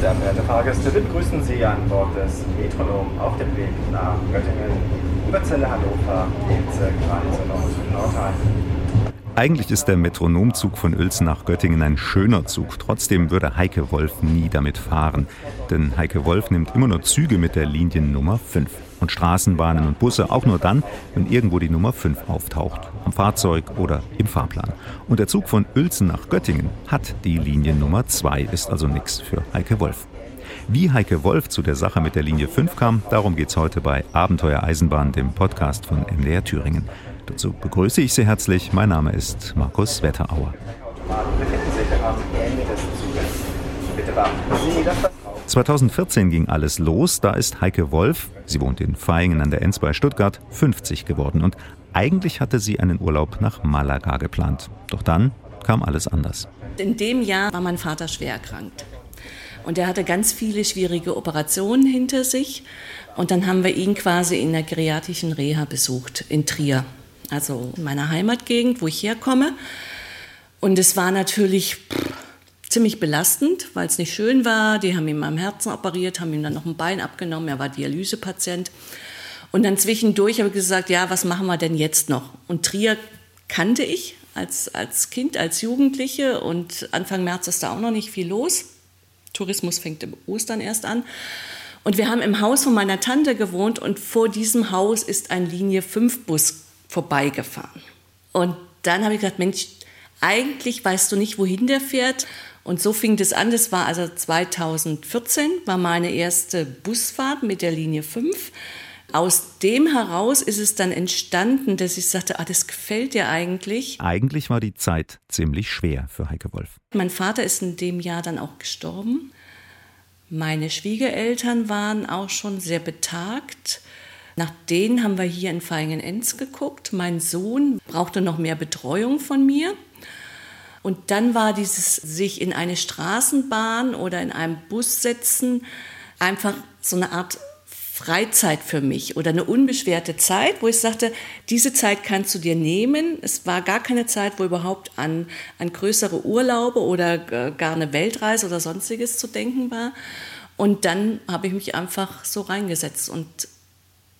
Sehr verehrte Fahrgäste, wir begrüßen Sie an Bord des Metronom auf dem Weg nach Göttingen, über Zelle Hannover, Bezirk Rhein und Nordrhein. Eigentlich ist der Metronomzug von Uelzen nach Göttingen ein schöner Zug. Trotzdem würde Heike Wolf nie damit fahren. Denn Heike Wolf nimmt immer nur Züge mit der Liniennummer 5. Und Straßenbahnen und Busse auch nur dann, wenn irgendwo die Nummer 5 auftaucht. Am Fahrzeug oder im Fahrplan. Und der Zug von Uelzen nach Göttingen hat die Liniennummer 2, ist also nichts für Heike Wolf. Wie Heike Wolf zu der Sache mit der Linie 5 kam, darum geht es heute bei Abenteuer Eisenbahn, dem Podcast von MDR Thüringen. Dazu begrüße ich Sie herzlich. Mein Name ist Markus Wetterauer. 2014 ging alles los. Da ist Heike Wolf, sie wohnt in Vaihingen an der Enz bei Stuttgart, 50 geworden. Und eigentlich hatte sie einen Urlaub nach Malaga geplant. Doch dann kam alles anders. In dem Jahr war mein Vater schwer erkrankt. Und er hatte ganz viele schwierige Operationen hinter sich. Und dann haben wir ihn quasi in der geriatrischen Reha besucht in Trier also in meiner Heimatgegend, wo ich herkomme. Und es war natürlich pff, ziemlich belastend, weil es nicht schön war. Die haben ihm am Herzen operiert, haben ihm dann noch ein Bein abgenommen. Er war Dialysepatient. Und dann zwischendurch habe ich gesagt, ja, was machen wir denn jetzt noch? Und Trier kannte ich als, als Kind, als Jugendliche und Anfang März ist da auch noch nicht viel los. Tourismus fängt im Ostern erst an. Und wir haben im Haus von meiner Tante gewohnt und vor diesem Haus ist ein Linie 5 Bus vorbeigefahren. Und dann habe ich gedacht, Mensch, eigentlich weißt du nicht, wohin der fährt. Und so fing das an. Das war also 2014, war meine erste Busfahrt mit der Linie 5. Aus dem heraus ist es dann entstanden, dass ich sagte, ah, das gefällt dir eigentlich. Eigentlich war die Zeit ziemlich schwer für Heike Wolf. Mein Vater ist in dem Jahr dann auch gestorben. Meine Schwiegereltern waren auch schon sehr betagt. Nach denen haben wir hier in Feingen-Enz geguckt. Mein Sohn brauchte noch mehr Betreuung von mir. Und dann war dieses sich in eine Straßenbahn oder in einem Bus setzen einfach so eine Art Freizeit für mich oder eine unbeschwerte Zeit, wo ich sagte, diese Zeit kannst du dir nehmen. Es war gar keine Zeit, wo überhaupt an, an größere Urlaube oder gar eine Weltreise oder sonstiges zu denken war. Und dann habe ich mich einfach so reingesetzt und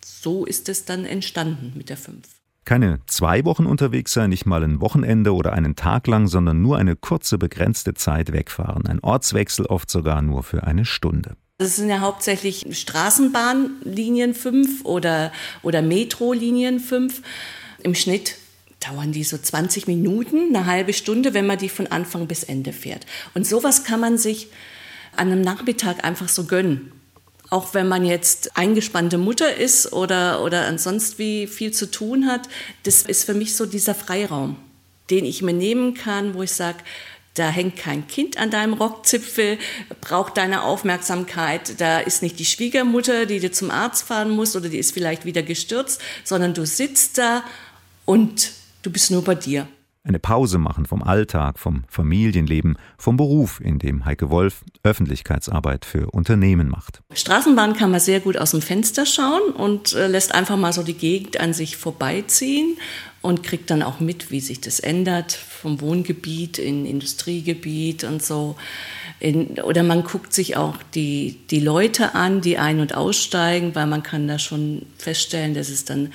so ist es dann entstanden mit der 5. Keine zwei Wochen unterwegs sein, nicht mal ein Wochenende oder einen Tag lang, sondern nur eine kurze, begrenzte Zeit wegfahren. Ein Ortswechsel oft sogar nur für eine Stunde. Das sind ja hauptsächlich Straßenbahnlinien 5 oder, oder Metrolinien 5. Im Schnitt dauern die so 20 Minuten, eine halbe Stunde, wenn man die von Anfang bis Ende fährt. Und sowas kann man sich an einem Nachmittag einfach so gönnen. Auch wenn man jetzt eingespannte Mutter ist oder, oder ansonsten wie viel zu tun hat, das ist für mich so dieser Freiraum, den ich mir nehmen kann, wo ich sage, da hängt kein Kind an deinem Rockzipfel, braucht deine Aufmerksamkeit. Da ist nicht die Schwiegermutter, die dir zum Arzt fahren muss oder die ist vielleicht wieder gestürzt, sondern du sitzt da und du bist nur bei dir. Eine Pause machen vom Alltag, vom Familienleben, vom Beruf, in dem Heike Wolf Öffentlichkeitsarbeit für Unternehmen macht. Straßenbahn kann man sehr gut aus dem Fenster schauen und äh, lässt einfach mal so die Gegend an sich vorbeiziehen und kriegt dann auch mit, wie sich das ändert vom Wohngebiet in Industriegebiet und so. In, oder man guckt sich auch die, die Leute an, die ein- und aussteigen, weil man kann da schon feststellen, dass es dann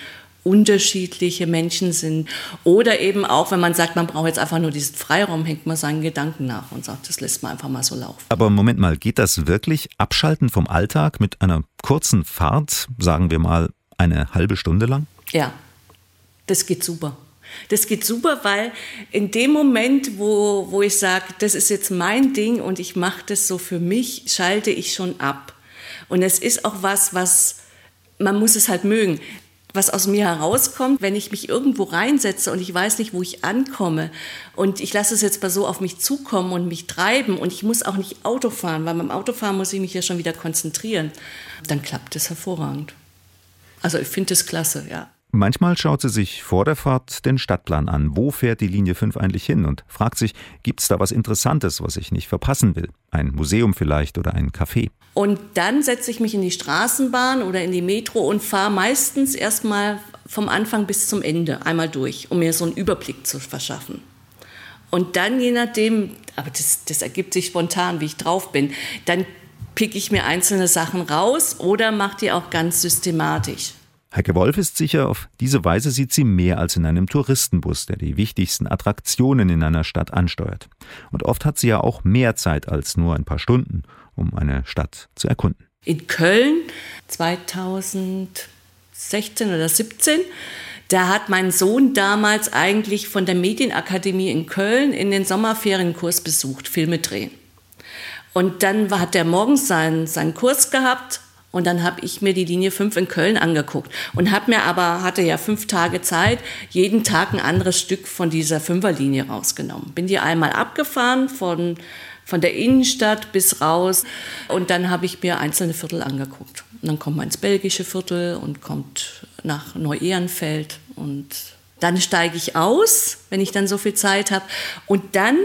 unterschiedliche Menschen sind. Oder eben auch, wenn man sagt, man braucht jetzt einfach nur diesen Freiraum, hängt man seinen Gedanken nach und sagt, das lässt man einfach mal so laufen. Aber Moment mal, geht das wirklich abschalten vom Alltag mit einer kurzen Fahrt, sagen wir mal eine halbe Stunde lang? Ja, das geht super. Das geht super, weil in dem Moment, wo, wo ich sage, das ist jetzt mein Ding und ich mache das so für mich, schalte ich schon ab. Und es ist auch was, was man muss es halt mögen was aus mir herauskommt, wenn ich mich irgendwo reinsetze und ich weiß nicht, wo ich ankomme und ich lasse es jetzt mal so auf mich zukommen und mich treiben und ich muss auch nicht Auto fahren, weil beim Autofahren muss ich mich ja schon wieder konzentrieren, dann klappt es hervorragend. Also ich finde es klasse, ja. Manchmal schaut sie sich vor der Fahrt den Stadtplan an. Wo fährt die Linie 5 eigentlich hin? Und fragt sich, gibt es da was Interessantes, was ich nicht verpassen will? Ein Museum vielleicht oder ein Café? Und dann setze ich mich in die Straßenbahn oder in die Metro und fahre meistens erstmal vom Anfang bis zum Ende einmal durch, um mir so einen Überblick zu verschaffen. Und dann, je nachdem, aber das, das ergibt sich spontan, wie ich drauf bin, dann picke ich mir einzelne Sachen raus oder mache die auch ganz systematisch. Heike Wolf ist sicher, auf diese Weise sieht sie mehr als in einem Touristenbus, der die wichtigsten Attraktionen in einer Stadt ansteuert. Und oft hat sie ja auch mehr Zeit als nur ein paar Stunden, um eine Stadt zu erkunden. In Köln 2016 oder 17 da hat mein Sohn damals eigentlich von der Medienakademie in Köln in den Sommerferienkurs besucht, Filme drehen. Und dann hat er morgens seinen, seinen Kurs gehabt und dann habe ich mir die Linie 5 in Köln angeguckt und habe mir aber, hatte ja fünf Tage Zeit, jeden Tag ein anderes Stück von dieser Fünferlinie rausgenommen. Bin die einmal abgefahren von, von der Innenstadt bis raus und dann habe ich mir einzelne Viertel angeguckt. Und dann kommt man ins belgische Viertel und kommt nach Neu-Ehrenfeld und dann steige ich aus, wenn ich dann so viel Zeit habe. Und dann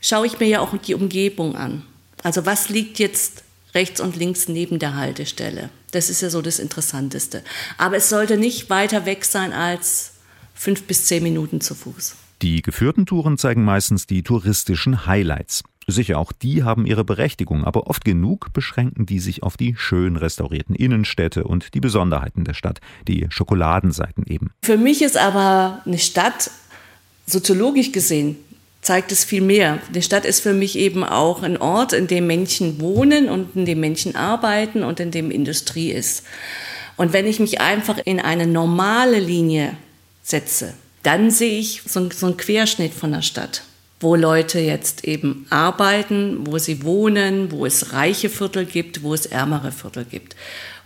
schaue ich mir ja auch die Umgebung an. Also was liegt jetzt rechts und links neben der Haltestelle? Das ist ja so das Interessanteste. Aber es sollte nicht weiter weg sein als fünf bis zehn Minuten zu Fuß. Die geführten Touren zeigen meistens die touristischen Highlights. Sicher, auch die haben ihre Berechtigung, aber oft genug beschränken die sich auf die schön restaurierten Innenstädte und die Besonderheiten der Stadt, die Schokoladenseiten eben. Für mich ist aber eine Stadt soziologisch gesehen zeigt es viel mehr. Die Stadt ist für mich eben auch ein Ort, in dem Menschen wohnen und in dem Menschen arbeiten und in dem Industrie ist. Und wenn ich mich einfach in eine normale Linie setze, dann sehe ich so, so einen Querschnitt von der Stadt wo Leute jetzt eben arbeiten, wo sie wohnen, wo es reiche Viertel gibt, wo es ärmere Viertel gibt.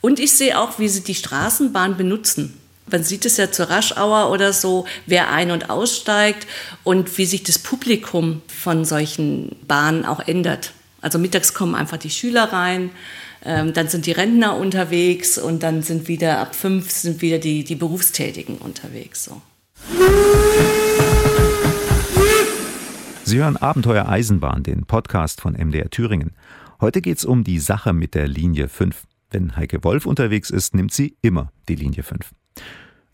Und ich sehe auch, wie sie die Straßenbahn benutzen. Man sieht es ja zur Raschauer oder so, wer ein- und aussteigt und wie sich das Publikum von solchen Bahnen auch ändert. Also mittags kommen einfach die Schüler rein, ähm, dann sind die Rentner unterwegs und dann sind wieder ab fünf sind wieder die, die Berufstätigen unterwegs. So. Sie hören Abenteuer Eisenbahn, den Podcast von MDR Thüringen. Heute geht es um die Sache mit der Linie 5. Wenn Heike Wolf unterwegs ist, nimmt sie immer die Linie 5.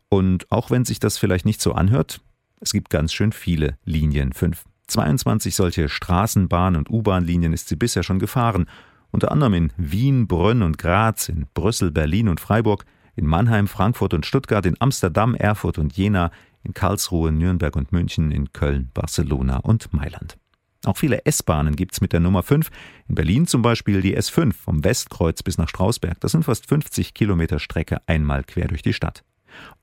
Und auch wenn sich das vielleicht nicht so anhört, es gibt ganz schön viele Linien 5. 22 solche Straßenbahn- und U-Bahn-Linien ist sie bisher schon gefahren. Unter anderem in Wien, Brünn und Graz, in Brüssel, Berlin und Freiburg, in Mannheim, Frankfurt und Stuttgart, in Amsterdam, Erfurt und Jena, in Karlsruhe, Nürnberg und München, in Köln, Barcelona und Mailand. Auch viele S-Bahnen gibt's mit der Nummer 5. In Berlin zum Beispiel die S5 vom Westkreuz bis nach Strausberg. Das sind fast 50 Kilometer Strecke einmal quer durch die Stadt.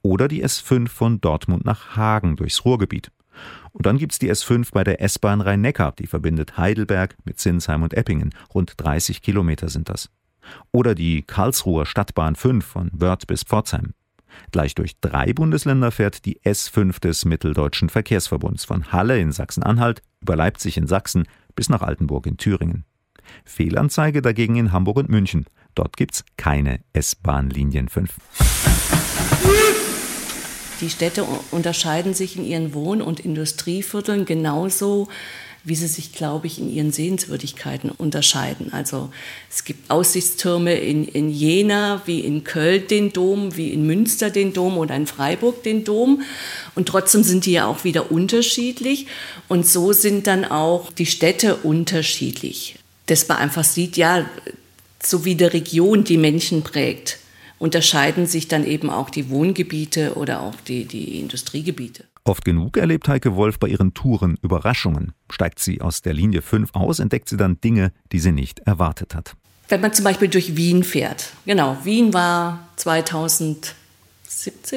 Oder die S5 von Dortmund nach Hagen durchs Ruhrgebiet. Und dann gibt's die S5 bei der S-Bahn Rhein-Neckar, die verbindet Heidelberg mit Sinsheim und Eppingen. Rund 30 Kilometer sind das. Oder die Karlsruher Stadtbahn 5 von Wörth bis Pforzheim. Gleich durch drei Bundesländer fährt die S5 des Mitteldeutschen Verkehrsverbunds von Halle in Sachsen-Anhalt über Leipzig in Sachsen bis nach Altenburg in Thüringen. Fehlanzeige dagegen in Hamburg und München. Dort gibt's keine S-Bahn-Linien 5. Die Städte unterscheiden sich in ihren Wohn- und Industrievierteln genauso wie sie sich, glaube ich, in ihren Sehenswürdigkeiten unterscheiden. Also es gibt Aussichtstürme in, in Jena, wie in Köln den Dom, wie in Münster den Dom oder in Freiburg den Dom. Und trotzdem sind die ja auch wieder unterschiedlich. Und so sind dann auch die Städte unterschiedlich. Dass man einfach sieht, ja, so wie der Region die Menschen prägt, unterscheiden sich dann eben auch die Wohngebiete oder auch die, die Industriegebiete. Oft genug erlebt Heike Wolf bei ihren Touren Überraschungen. Steigt sie aus der Linie 5 aus, entdeckt sie dann Dinge, die sie nicht erwartet hat. Wenn man zum Beispiel durch Wien fährt. Genau, Wien war 2017,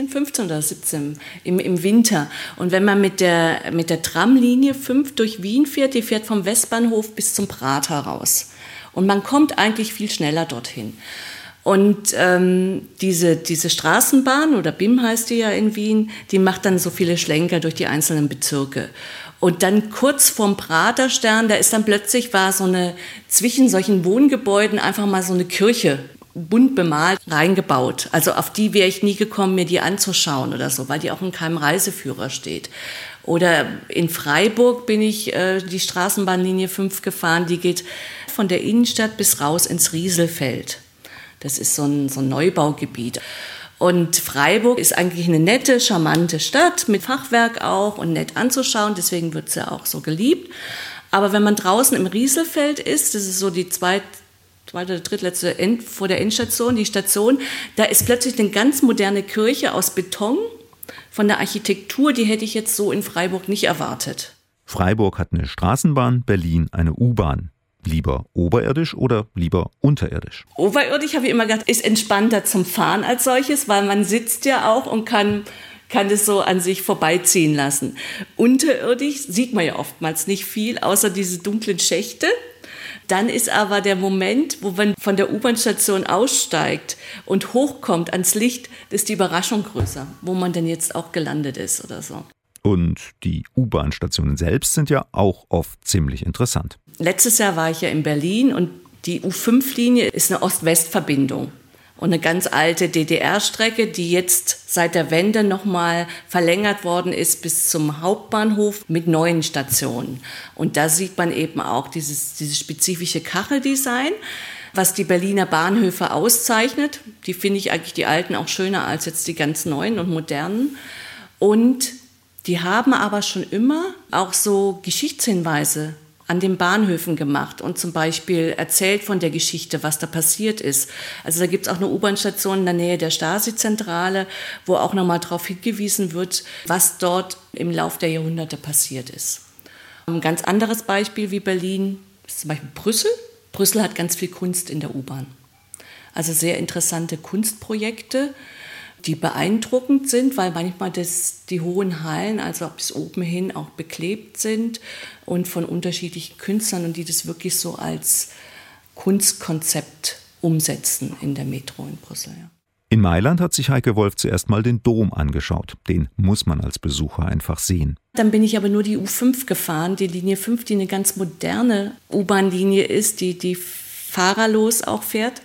15 oder 17 im, im Winter. Und wenn man mit der, mit der Tramlinie 5 durch Wien fährt, die fährt vom Westbahnhof bis zum Prater raus. Und man kommt eigentlich viel schneller dorthin. Und ähm, diese, diese Straßenbahn, oder BIM heißt die ja in Wien, die macht dann so viele Schlenker durch die einzelnen Bezirke. Und dann kurz vorm Praterstern, da ist dann plötzlich, war so eine, zwischen solchen Wohngebäuden einfach mal so eine Kirche, bunt bemalt, reingebaut. Also auf die wäre ich nie gekommen, mir die anzuschauen oder so, weil die auch in keinem Reiseführer steht. Oder in Freiburg bin ich äh, die Straßenbahnlinie 5 gefahren, die geht von der Innenstadt bis raus ins Rieselfeld. Das ist so ein, so ein Neubaugebiet. Und Freiburg ist eigentlich eine nette, charmante Stadt mit Fachwerk auch und nett anzuschauen. Deswegen wird sie auch so geliebt. Aber wenn man draußen im Rieselfeld ist, das ist so die zweite, zweite, drittletzte End, vor der Endstation, die Station, da ist plötzlich eine ganz moderne Kirche aus Beton. Von der Architektur, die hätte ich jetzt so in Freiburg nicht erwartet. Freiburg hat eine Straßenbahn, Berlin eine U-Bahn. Lieber oberirdisch oder lieber unterirdisch? Oberirdisch habe ich immer gedacht, ist entspannter zum Fahren als solches, weil man sitzt ja auch und kann kann das so an sich vorbeiziehen lassen. Unterirdisch sieht man ja oftmals nicht viel, außer diese dunklen Schächte. Dann ist aber der Moment, wo man von der U-Bahn-Station aussteigt und hochkommt ans Licht, ist die Überraschung größer, wo man denn jetzt auch gelandet ist oder so. Und die U-Bahn-Stationen selbst sind ja auch oft ziemlich interessant. Letztes Jahr war ich ja in Berlin und die U5-Linie ist eine Ost-West-Verbindung und eine ganz alte DDR-Strecke, die jetzt seit der Wende nochmal verlängert worden ist bis zum Hauptbahnhof mit neuen Stationen. Und da sieht man eben auch dieses, dieses spezifische Kacheldesign, was die Berliner Bahnhöfe auszeichnet. Die finde ich eigentlich die alten auch schöner als jetzt die ganz neuen und modernen. Und die haben aber schon immer auch so Geschichtshinweise an den Bahnhöfen gemacht und zum Beispiel erzählt von der Geschichte, was da passiert ist. Also da gibt es auch eine U-Bahn-Station in der Nähe der Stasi-Zentrale, wo auch nochmal darauf hingewiesen wird, was dort im Lauf der Jahrhunderte passiert ist. Ein ganz anderes Beispiel wie Berlin ist zum Beispiel Brüssel. Brüssel hat ganz viel Kunst in der U-Bahn. Also sehr interessante Kunstprojekte die beeindruckend sind, weil manchmal das, die hohen Hallen, also bis oben hin, auch beklebt sind und von unterschiedlichen Künstlern und die das wirklich so als Kunstkonzept umsetzen in der Metro in Brüssel. Ja. In Mailand hat sich Heike Wolf zuerst mal den Dom angeschaut. Den muss man als Besucher einfach sehen. Dann bin ich aber nur die U5 gefahren, die Linie 5, die eine ganz moderne U-Bahn-Linie ist, die, die fahrerlos auch fährt.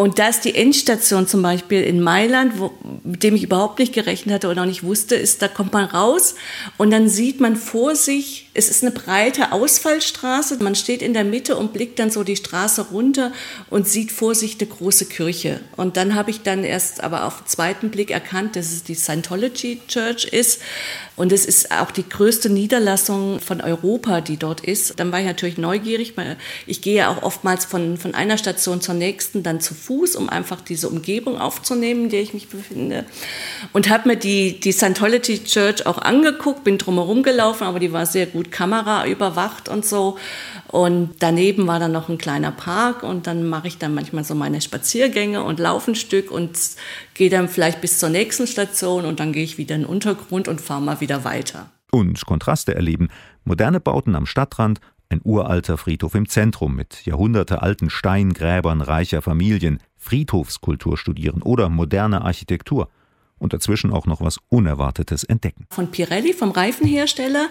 Und da ist die Endstation zum Beispiel in Mailand, wo, mit dem ich überhaupt nicht gerechnet hatte oder auch nicht wusste, ist, da kommt man raus und dann sieht man vor sich, es ist eine breite Ausfallstraße, man steht in der Mitte und blickt dann so die Straße runter und sieht vor sich eine große Kirche. Und dann habe ich dann erst aber auf den zweiten Blick erkannt, dass es die Scientology Church ist. Und es ist auch die größte Niederlassung von Europa, die dort ist. Dann war ich natürlich neugierig. Ich gehe ja auch oftmals von, von einer Station zur nächsten dann zu Fuß, um einfach diese Umgebung aufzunehmen, in der ich mich befinde. Und habe mir die, die Scientology Church auch angeguckt, bin drumherum gelaufen, aber die war sehr gut Kamera überwacht und so. Und daneben war dann noch ein kleiner Park und dann mache ich dann manchmal so meine Spaziergänge und laufe ein Stück und gehe dann vielleicht bis zur nächsten Station und dann gehe ich wieder in den Untergrund und fahre mal wieder weiter. Und Kontraste erleben. Moderne Bauten am Stadtrand, ein uralter Friedhof im Zentrum mit jahrhundertealten Steingräbern reicher Familien, Friedhofskultur studieren oder moderne Architektur und dazwischen auch noch was Unerwartetes entdecken. Von Pirelli, vom Reifenhersteller,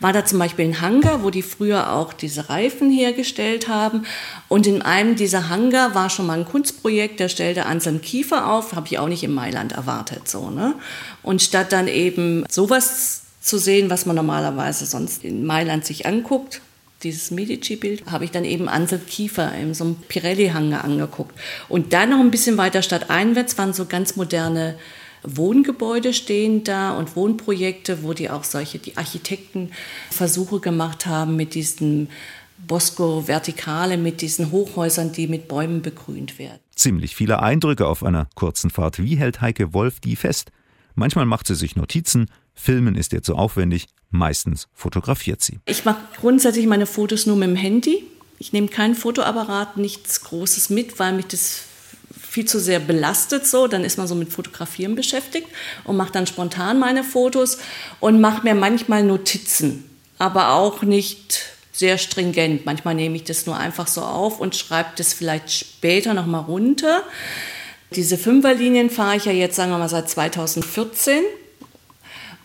war da zum Beispiel ein Hangar, wo die früher auch diese Reifen hergestellt haben. Und in einem dieser Hangar war schon mal ein Kunstprojekt, der stellte Anselm Kiefer auf, habe ich auch nicht in Mailand erwartet. So, ne? Und statt dann eben sowas zu sehen, was man normalerweise sonst in Mailand sich anguckt, dieses Medici-Bild, habe ich dann eben Ansel Kiefer in so einem Pirelli-Hangar angeguckt. Und dann noch ein bisschen weiter stadteinwärts waren so ganz moderne Wohngebäude stehen da und Wohnprojekte, wo die auch solche, die Architekten Versuche gemacht haben mit diesen Bosco Vertikale, mit diesen Hochhäusern, die mit Bäumen begrünt werden. Ziemlich viele Eindrücke auf einer kurzen Fahrt. Wie hält Heike Wolf die fest? Manchmal macht sie sich Notizen, Filmen ist ihr zu aufwendig, meistens fotografiert sie. Ich mache grundsätzlich meine Fotos nur mit dem Handy. Ich nehme keinen Fotoapparat, nichts Großes mit, weil mich das viel zu sehr belastet so, dann ist man so mit Fotografieren beschäftigt und macht dann spontan meine Fotos und macht mir manchmal Notizen, aber auch nicht sehr stringent. Manchmal nehme ich das nur einfach so auf und schreibe das vielleicht später nochmal runter. Diese Fünferlinien fahre ich ja jetzt, sagen wir mal, seit 2014.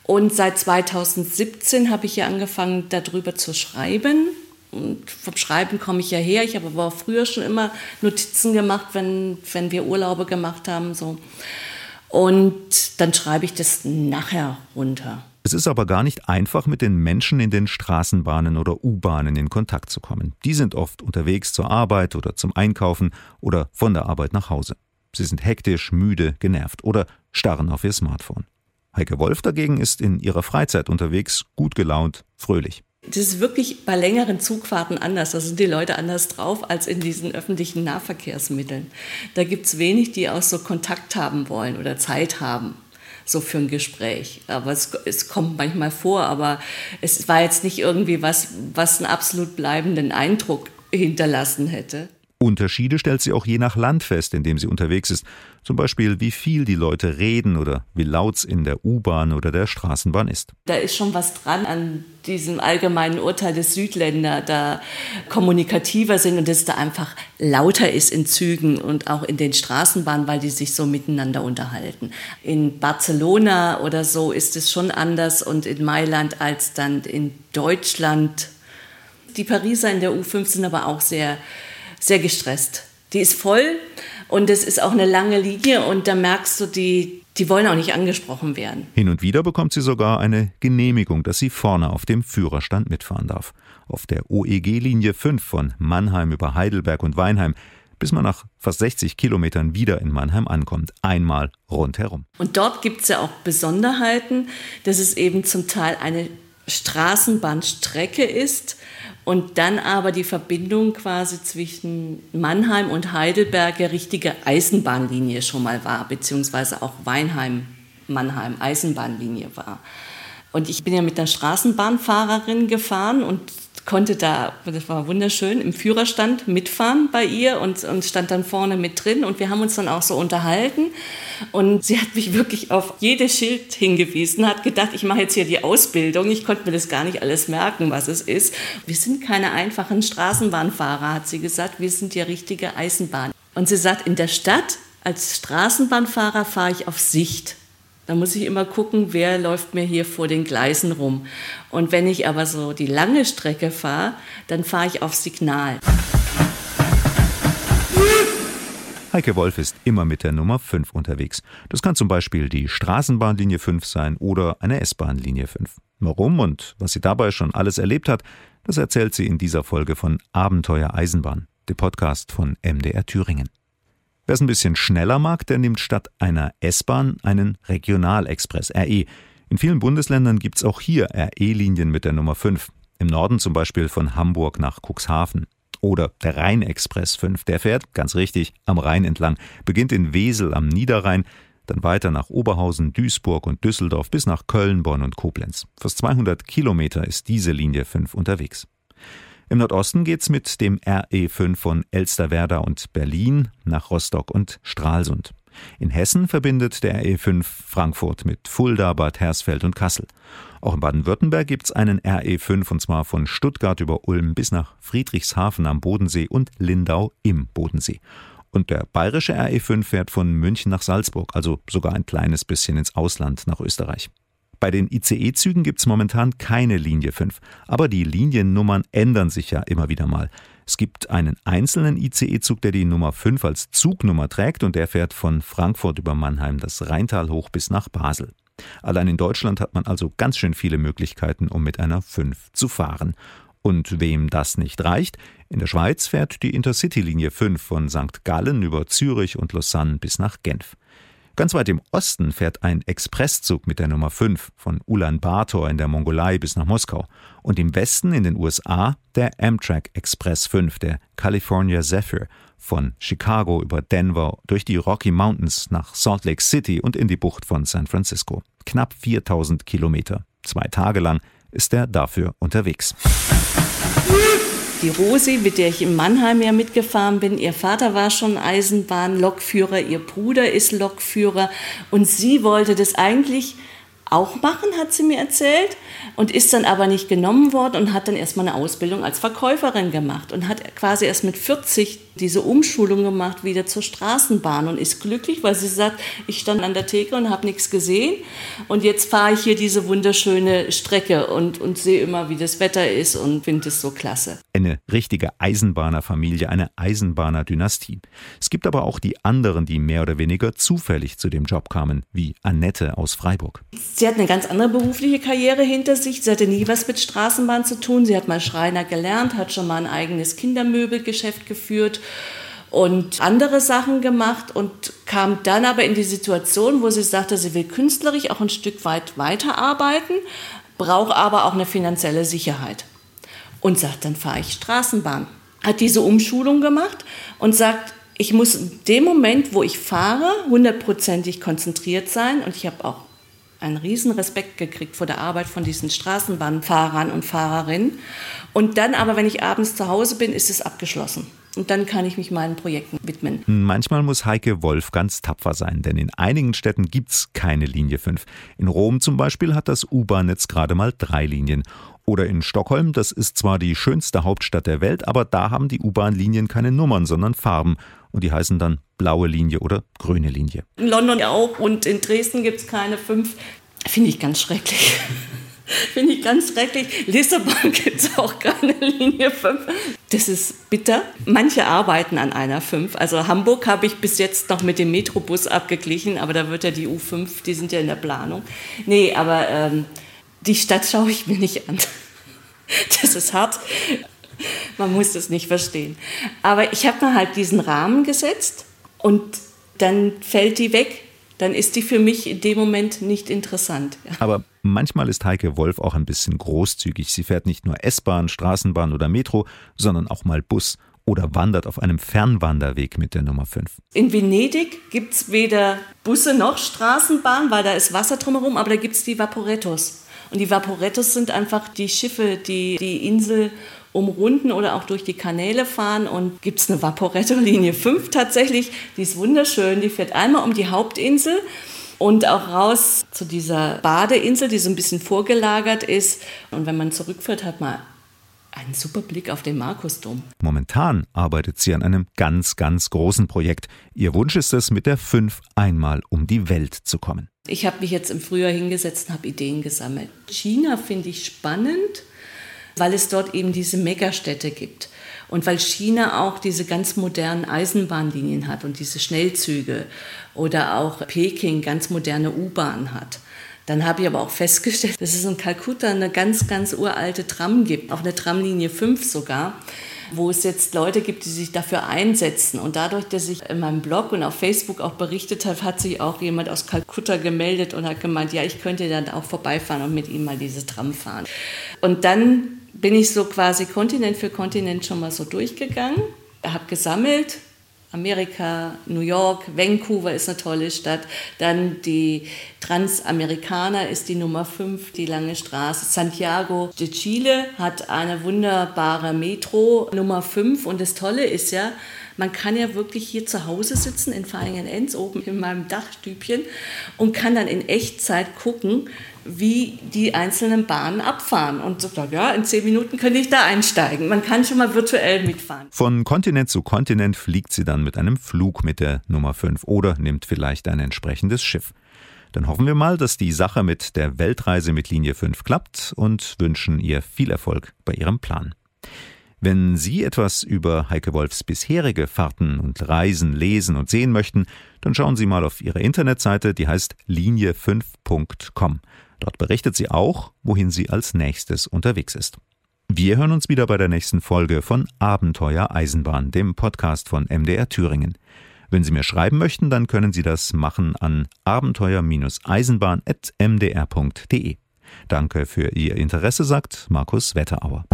Und seit 2017 habe ich ja angefangen, darüber zu schreiben. Und vom Schreiben komme ich ja her. Ich habe aber auch früher schon immer Notizen gemacht, wenn, wenn wir Urlaube gemacht haben. So. Und dann schreibe ich das nachher runter. Es ist aber gar nicht einfach, mit den Menschen in den Straßenbahnen oder U-Bahnen in Kontakt zu kommen. Die sind oft unterwegs zur Arbeit oder zum Einkaufen oder von der Arbeit nach Hause. Sie sind hektisch, müde, genervt oder starren auf ihr Smartphone. Heike Wolf dagegen ist in ihrer Freizeit unterwegs, gut gelaunt, fröhlich. Das ist wirklich bei längeren Zugfahrten anders. Da sind die Leute anders drauf als in diesen öffentlichen Nahverkehrsmitteln. Da gibt es wenig, die auch so Kontakt haben wollen oder Zeit haben, so für ein Gespräch. Aber es, es kommt manchmal vor, aber es war jetzt nicht irgendwie was, was einen absolut bleibenden Eindruck hinterlassen hätte. Unterschiede stellt sie auch je nach Land fest, in dem sie unterwegs ist. Zum Beispiel, wie viel die Leute reden oder wie laut es in der U-Bahn oder der Straßenbahn ist. Da ist schon was dran an diesem allgemeinen Urteil des Südländer, da kommunikativer sind und es da einfach lauter ist in Zügen und auch in den Straßenbahnen, weil die sich so miteinander unterhalten. In Barcelona oder so ist es schon anders und in Mailand als dann in Deutschland. Die Pariser in der U5 sind aber auch sehr sehr gestresst. Die ist voll und es ist auch eine lange Linie und da merkst du, die, die wollen auch nicht angesprochen werden. Hin und wieder bekommt sie sogar eine Genehmigung, dass sie vorne auf dem Führerstand mitfahren darf. Auf der OEG-Linie 5 von Mannheim über Heidelberg und Weinheim bis man nach fast 60 Kilometern wieder in Mannheim ankommt. Einmal rundherum. Und dort gibt es ja auch Besonderheiten, dass es eben zum Teil eine Straßenbahnstrecke ist und dann aber die Verbindung quasi zwischen Mannheim und Heidelberg eine richtige Eisenbahnlinie schon mal war, beziehungsweise auch Weinheim-Mannheim Eisenbahnlinie war. Und ich bin ja mit einer Straßenbahnfahrerin gefahren und konnte da, das war wunderschön, im Führerstand mitfahren bei ihr und, und stand dann vorne mit drin und wir haben uns dann auch so unterhalten und sie hat mich wirklich auf jedes Schild hingewiesen, hat gedacht, ich mache jetzt hier die Ausbildung, ich konnte mir das gar nicht alles merken, was es ist. Wir sind keine einfachen Straßenbahnfahrer, hat sie gesagt, wir sind ja richtige Eisenbahn. Und sie sagt, in der Stadt als Straßenbahnfahrer fahre ich auf Sicht. Da muss ich immer gucken, wer läuft mir hier vor den Gleisen rum. Und wenn ich aber so die lange Strecke fahre, dann fahre ich auf Signal. Heike Wolf ist immer mit der Nummer 5 unterwegs. Das kann zum Beispiel die Straßenbahnlinie 5 sein oder eine S-Bahnlinie 5. Warum und was sie dabei schon alles erlebt hat, das erzählt sie in dieser Folge von Abenteuer Eisenbahn, dem Podcast von MDR Thüringen. Wer es ein bisschen schneller mag, der nimmt statt einer S-Bahn einen Regionalexpress RE. In vielen Bundesländern gibt es auch hier RE-Linien mit der Nummer 5. Im Norden zum Beispiel von Hamburg nach Cuxhaven. Oder der Rheinexpress 5, der fährt, ganz richtig, am Rhein entlang, beginnt in Wesel am Niederrhein, dann weiter nach Oberhausen, Duisburg und Düsseldorf bis nach Köln, Bonn und Koblenz. Fast 200 Kilometer ist diese Linie 5 unterwegs. Im Nordosten geht's mit dem RE5 von Elsterwerda und Berlin nach Rostock und Stralsund. In Hessen verbindet der RE5 Frankfurt mit Fulda, Bad Hersfeld und Kassel. Auch in Baden-Württemberg gibt's einen RE5 und zwar von Stuttgart über Ulm bis nach Friedrichshafen am Bodensee und Lindau im Bodensee. Und der bayerische RE5 fährt von München nach Salzburg, also sogar ein kleines bisschen ins Ausland nach Österreich. Bei den ICE-Zügen gibt es momentan keine Linie 5, aber die Liniennummern ändern sich ja immer wieder mal. Es gibt einen einzelnen ICE-Zug, der die Nummer 5 als Zugnummer trägt und der fährt von Frankfurt über Mannheim das Rheintal hoch bis nach Basel. Allein in Deutschland hat man also ganz schön viele Möglichkeiten, um mit einer 5 zu fahren. Und wem das nicht reicht, in der Schweiz fährt die Intercity-Linie 5 von St. Gallen über Zürich und Lausanne bis nach Genf. Ganz weit im Osten fährt ein Expresszug mit der Nummer 5 von Ulaanbaatar in der Mongolei bis nach Moskau. Und im Westen in den USA der Amtrak Express 5, der California Zephyr, von Chicago über Denver durch die Rocky Mountains nach Salt Lake City und in die Bucht von San Francisco. Knapp 4000 Kilometer. Zwei Tage lang ist er dafür unterwegs. Die Rosi, mit der ich in Mannheim ja mitgefahren bin, ihr Vater war schon Eisenbahnlokführer, ihr Bruder ist Lokführer. Und sie wollte das eigentlich auch machen, hat sie mir erzählt, und ist dann aber nicht genommen worden und hat dann erstmal eine Ausbildung als Verkäuferin gemacht und hat quasi erst mit 40 diese Umschulung gemacht wieder zur Straßenbahn und ist glücklich, weil sie sagt, ich stand an der Theke und habe nichts gesehen und jetzt fahre ich hier diese wunderschöne Strecke und, und sehe immer, wie das Wetter ist und finde es so klasse. Eine richtige Eisenbahnerfamilie, eine Eisenbahner-Dynastie. Es gibt aber auch die anderen, die mehr oder weniger zufällig zu dem Job kamen, wie Annette aus Freiburg. Sie hat eine ganz andere berufliche Karriere hinter sich. Sie hatte nie was mit Straßenbahn zu tun. Sie hat mal Schreiner gelernt, hat schon mal ein eigenes Kindermöbelgeschäft geführt und andere Sachen gemacht und kam dann aber in die Situation, wo sie sagte, sie will künstlerisch auch ein Stück weit weiterarbeiten, braucht aber auch eine finanzielle Sicherheit. Und sagt, dann fahre ich Straßenbahn. Hat diese Umschulung gemacht und sagt, ich muss in dem Moment, wo ich fahre, hundertprozentig konzentriert sein und ich habe auch einen riesen Respekt gekriegt vor der Arbeit von diesen Straßenbahnfahrern und Fahrerinnen. Und dann aber, wenn ich abends zu Hause bin, ist es abgeschlossen. Und dann kann ich mich meinen Projekten widmen. Manchmal muss Heike Wolf ganz tapfer sein, denn in einigen Städten gibt es keine Linie 5. In Rom zum Beispiel hat das U-Bahn-Netz gerade mal drei Linien. Oder in Stockholm, das ist zwar die schönste Hauptstadt der Welt, aber da haben die U-Bahn-Linien keine Nummern, sondern Farben. Und die heißen dann blaue Linie oder grüne Linie. In London auch und in Dresden gibt es keine fünf. Finde ich ganz schrecklich. Finde ich ganz schrecklich. Lissabon gibt es auch keine Linie 5. Das ist bitter. Manche arbeiten an einer 5. Also Hamburg habe ich bis jetzt noch mit dem Metrobus abgeglichen, aber da wird ja die U5, die sind ja in der Planung. Nee, aber ähm, die Stadt schaue ich mir nicht an. Das ist hart. Man muss das nicht verstehen. Aber ich habe mir halt diesen Rahmen gesetzt und dann fällt die weg dann ist die für mich in dem Moment nicht interessant. Aber manchmal ist Heike Wolf auch ein bisschen großzügig. Sie fährt nicht nur S-Bahn, Straßenbahn oder Metro, sondern auch mal Bus oder wandert auf einem Fernwanderweg mit der Nummer 5. In Venedig gibt es weder Busse noch Straßenbahn, weil da ist Wasser drumherum, aber da gibt es die Vaporettos. Und die Vaporettos sind einfach die Schiffe, die die Insel umrunden oder auch durch die Kanäle fahren. Und gibt es eine Vaporetto Linie 5 tatsächlich, die ist wunderschön. Die fährt einmal um die Hauptinsel und auch raus zu dieser Badeinsel, die so ein bisschen vorgelagert ist. Und wenn man zurückfährt, hat man einen super Blick auf den Markusdom. Momentan arbeitet sie an einem ganz, ganz großen Projekt. Ihr Wunsch ist es, mit der 5 einmal um die Welt zu kommen. Ich habe mich jetzt im Frühjahr hingesetzt und habe Ideen gesammelt. China finde ich spannend weil es dort eben diese Megastädte gibt. Und weil China auch diese ganz modernen Eisenbahnlinien hat und diese Schnellzüge oder auch Peking ganz moderne U-Bahnen hat. Dann habe ich aber auch festgestellt, dass es in Kalkutta eine ganz, ganz uralte Tram gibt, auch eine Tramlinie 5 sogar, wo es jetzt Leute gibt, die sich dafür einsetzen. Und dadurch, dass ich in meinem Blog und auf Facebook auch berichtet habe, hat sich auch jemand aus Kalkutta gemeldet und hat gemeint, ja, ich könnte dann auch vorbeifahren und mit ihm mal diese Tram fahren. Und dann bin ich so quasi Kontinent für Kontinent schon mal so durchgegangen, habe gesammelt. Amerika, New York, Vancouver ist eine tolle Stadt. Dann die Transamericana ist die Nummer 5, die lange Straße. Santiago de Chile hat eine wunderbare Metro Nummer 5. Und das Tolle ist ja, man kann ja wirklich hier zu Hause sitzen in Vaihingen-Enz, oben in meinem Dachstübchen und kann dann in Echtzeit gucken, wie die einzelnen Bahnen abfahren. Und so, ja, in zehn Minuten könnte ich da einsteigen. Man kann schon mal virtuell mitfahren. Von Kontinent zu Kontinent fliegt sie dann mit einem Flug mit der Nummer 5 oder nimmt vielleicht ein entsprechendes Schiff. Dann hoffen wir mal, dass die Sache mit der Weltreise mit Linie 5 klappt und wünschen ihr viel Erfolg bei ihrem Plan. Wenn Sie etwas über Heike Wolfs bisherige Fahrten und Reisen lesen und sehen möchten, dann schauen Sie mal auf ihre Internetseite, die heißt linie5.com. Dort berichtet sie auch, wohin sie als nächstes unterwegs ist. Wir hören uns wieder bei der nächsten Folge von Abenteuer Eisenbahn, dem Podcast von MDR Thüringen. Wenn Sie mir schreiben möchten, dann können Sie das machen an abenteuer-eisenbahn.mdr.de. Danke für Ihr Interesse, sagt Markus Wetterauer.